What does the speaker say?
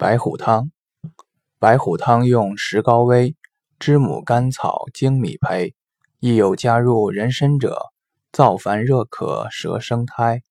白虎汤，白虎汤用石膏微、知母甘草精米配，亦有加入人参者，燥烦热渴，舌生苔。